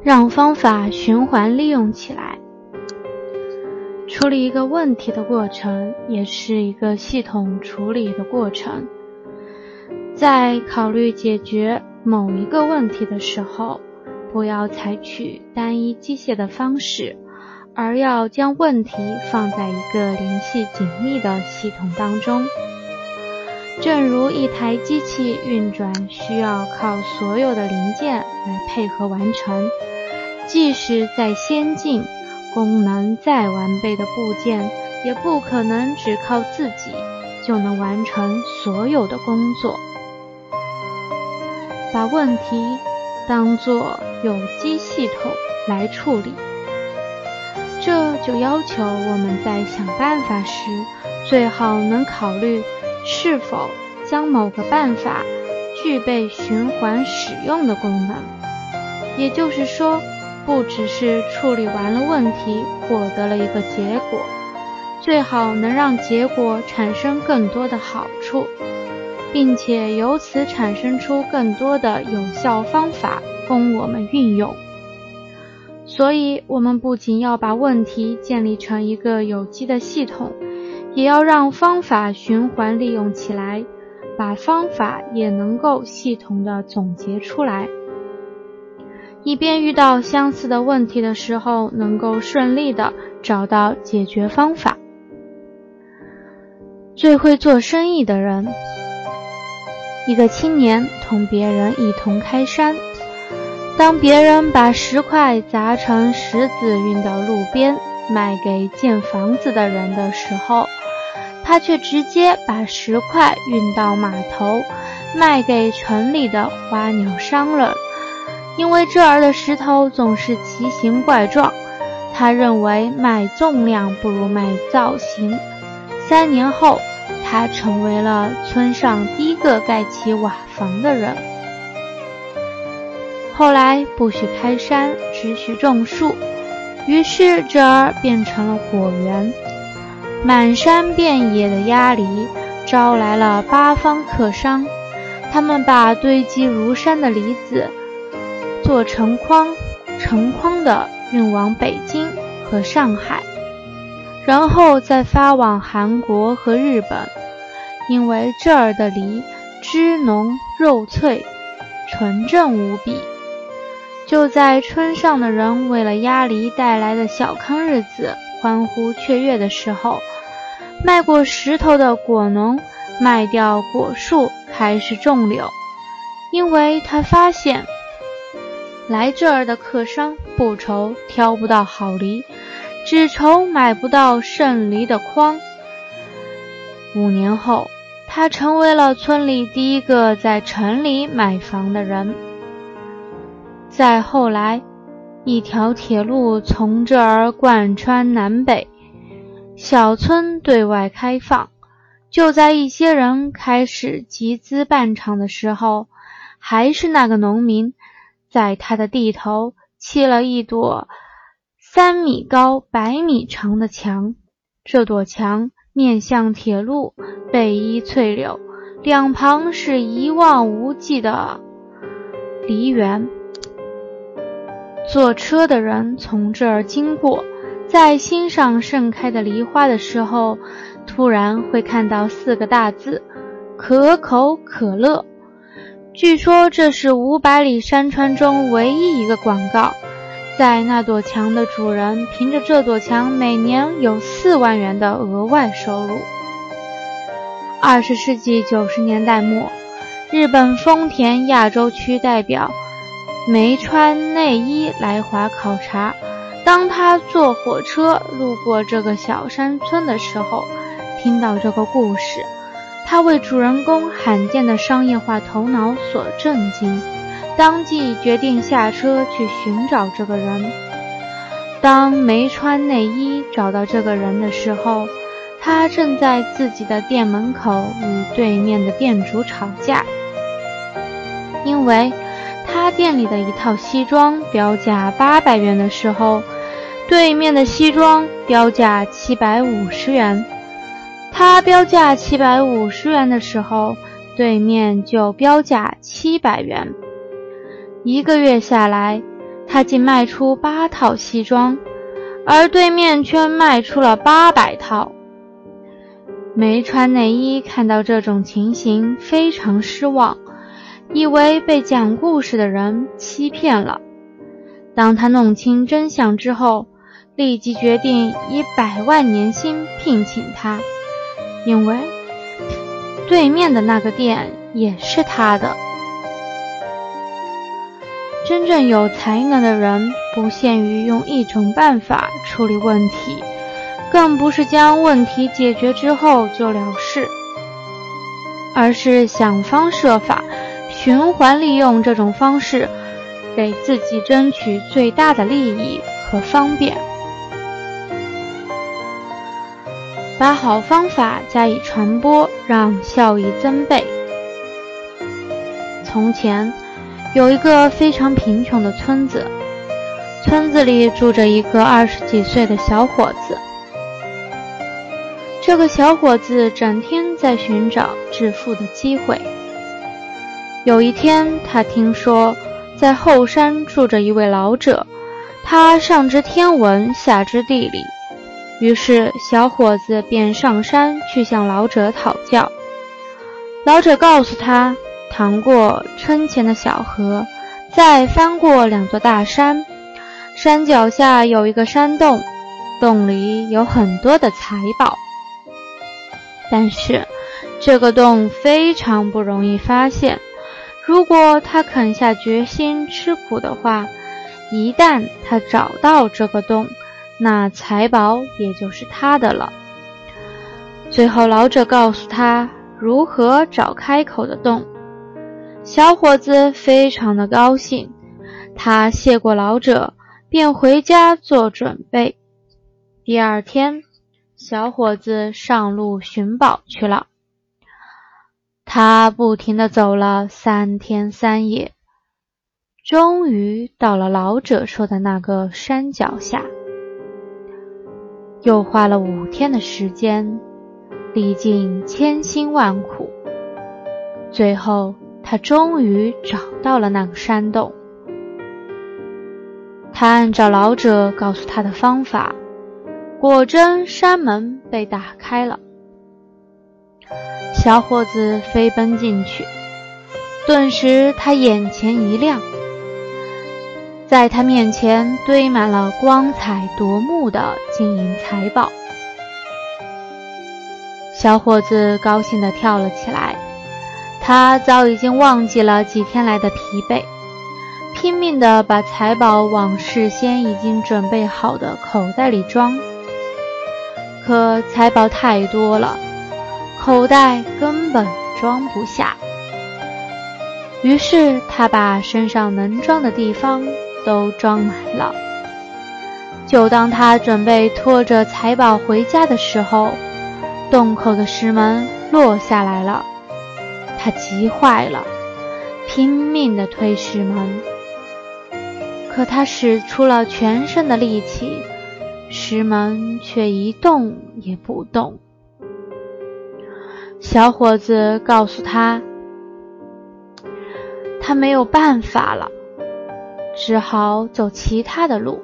让方法循环利用起来。处理一个问题的过程，也是一个系统处理的过程。在考虑解决某一个问题的时候，不要采取单一机械的方式，而要将问题放在一个联系紧密的系统当中。正如一台机器运转需要靠所有的零件来配合完成，即使再先进、功能再完备的部件，也不可能只靠自己就能完成所有的工作。把问题当作有机系统来处理，这就要求我们在想办法时，最好能考虑是否将某个办法具备循环使用的功能。也就是说，不只是处理完了问题，获得了一个结果，最好能让结果产生更多的好处。并且由此产生出更多的有效方法供我们运用。所以，我们不仅要把问题建立成一个有机的系统，也要让方法循环利用起来，把方法也能够系统的总结出来，以便遇到相似的问题的时候，能够顺利的找到解决方法。最会做生意的人。一个青年同别人一同开山，当别人把石块砸成石子运到路边卖给建房子的人的时候，他却直接把石块运到码头卖给城里的花鸟商人，因为这儿的石头总是奇形怪状。他认为卖重量不如卖造型。三年后。他成为了村上第一个盖起瓦房的人。后来不许开山，只许种树，于是这儿变成了果园。满山遍野的鸭梨招来了八方客商，他们把堆积如山的梨子做成筐，成筐的运往北京和上海。然后再发往韩国和日本，因为这儿的梨汁浓肉脆，纯正无比。就在村上的人为了鸭梨带来的小康日子欢呼雀跃的时候，卖过石头的果农卖掉果树开始种柳，因为他发现来这儿的客商不愁挑不到好梨。只愁买不到剩梨的筐。五年后，他成为了村里第一个在城里买房的人。再后来，一条铁路从这儿贯穿南北，小村对外开放。就在一些人开始集资办厂的时候，还是那个农民，在他的地头砌了一朵。三米高、百米长的墙，这朵墙面向铁路，背依翠柳，两旁是一望无际的梨园。坐车的人从这儿经过，在欣赏盛开的梨花的时候，突然会看到四个大字：“可口可乐”。据说这是五百里山川中唯一一个广告。在那堵墙的主人凭着这堵墙，每年有四万元的额外收入。二十世纪九十年代末，日本丰田亚洲区代表没穿内衣来华考察。当他坐火车路过这个小山村的时候，听到这个故事，他为主人公罕见的商业化头脑所震惊。当即决定下车去寻找这个人。当没穿内衣找到这个人的时候，他正在自己的店门口与对面的店主吵架，因为店里的一套西装标价八百元的时候，对面的西装标价七百五十元；他标价七百五十元的时候，对面就标价七百元。一个月下来，他仅卖出八套西装，而对面却卖出了八百套。没穿内衣看到这种情形，非常失望，以为被讲故事的人欺骗了。当他弄清真相之后，立即决定以百万年薪聘请他，因为对面的那个店也是他的。真正有才能的人，不限于用一种办法处理问题，更不是将问题解决之后就了事，而是想方设法循环利用这种方式，给自己争取最大的利益和方便，把好方法加以传播，让效益增倍。从前。有一个非常贫穷的村子，村子里住着一个二十几岁的小伙子。这个小伙子整天在寻找致富的机会。有一天，他听说在后山住着一位老者，他上知天文，下知地理，于是小伙子便上山去向老者讨教。老者告诉他。淌过村前的小河，再翻过两座大山，山脚下有一个山洞，洞里有很多的财宝。但是这个洞非常不容易发现，如果他肯下决心吃苦的话，一旦他找到这个洞，那财宝也就是他的了。最后，老者告诉他如何找开口的洞。小伙子非常的高兴，他谢过老者，便回家做准备。第二天，小伙子上路寻宝去了。他不停地走了三天三夜，终于到了老者说的那个山脚下。又花了五天的时间，历尽千辛万苦，最后。他终于找到了那个山洞。他按照老者告诉他的方法，果真山门被打开了。小伙子飞奔进去，顿时他眼前一亮，在他面前堆满了光彩夺目的金银财宝。小伙子高兴地跳了起来。他早已经忘记了几天来的疲惫，拼命地把财宝往事先已经准备好的口袋里装。可财宝太多了，口袋根本装不下。于是他把身上能装的地方都装满了。就当他准备拖着财宝回家的时候，洞口的石门落下来了。他急坏了，拼命地推石门，可他使出了全身的力气，石门却一动也不动。小伙子告诉他，他没有办法了，只好走其他的路。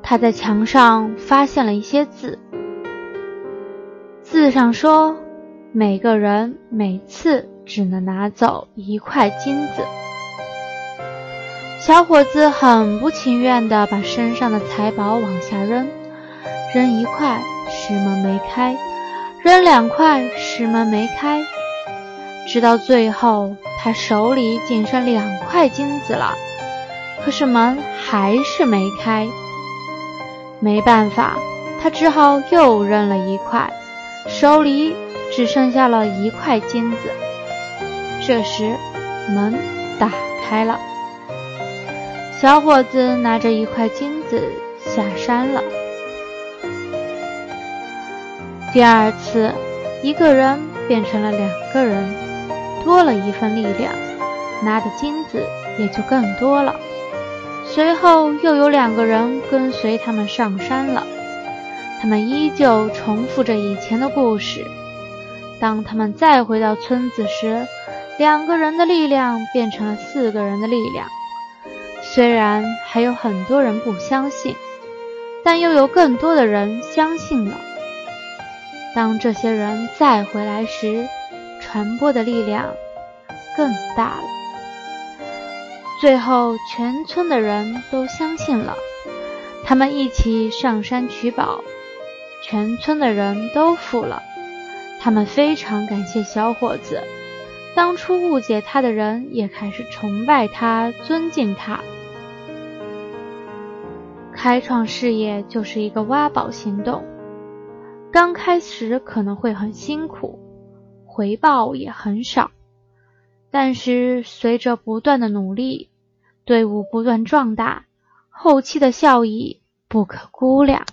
他在墙上发现了一些字，字上说。每个人每次只能拿走一块金子。小伙子很不情愿地把身上的财宝往下扔，扔一块石门没开，扔两块石门没开，直到最后他手里仅剩两块金子了，可是门还是没开。没办法，他只好又扔了一块，手里。只剩下了一块金子。这时，门打开了，小伙子拿着一块金子下山了。第二次，一个人变成了两个人，多了一份力量，拿的金子也就更多了。随后又有两个人跟随他们上山了，他们依旧重复着以前的故事。当他们再回到村子时，两个人的力量变成了四个人的力量。虽然还有很多人不相信，但又有更多的人相信了。当这些人再回来时，传播的力量更大了。最后，全村的人都相信了，他们一起上山取宝，全村的人都富了。他们非常感谢小伙子，当初误解他的人也开始崇拜他、尊敬他。开创事业就是一个挖宝行动，刚开始可能会很辛苦，回报也很少，但是随着不断的努力，队伍不断壮大，后期的效益不可估量。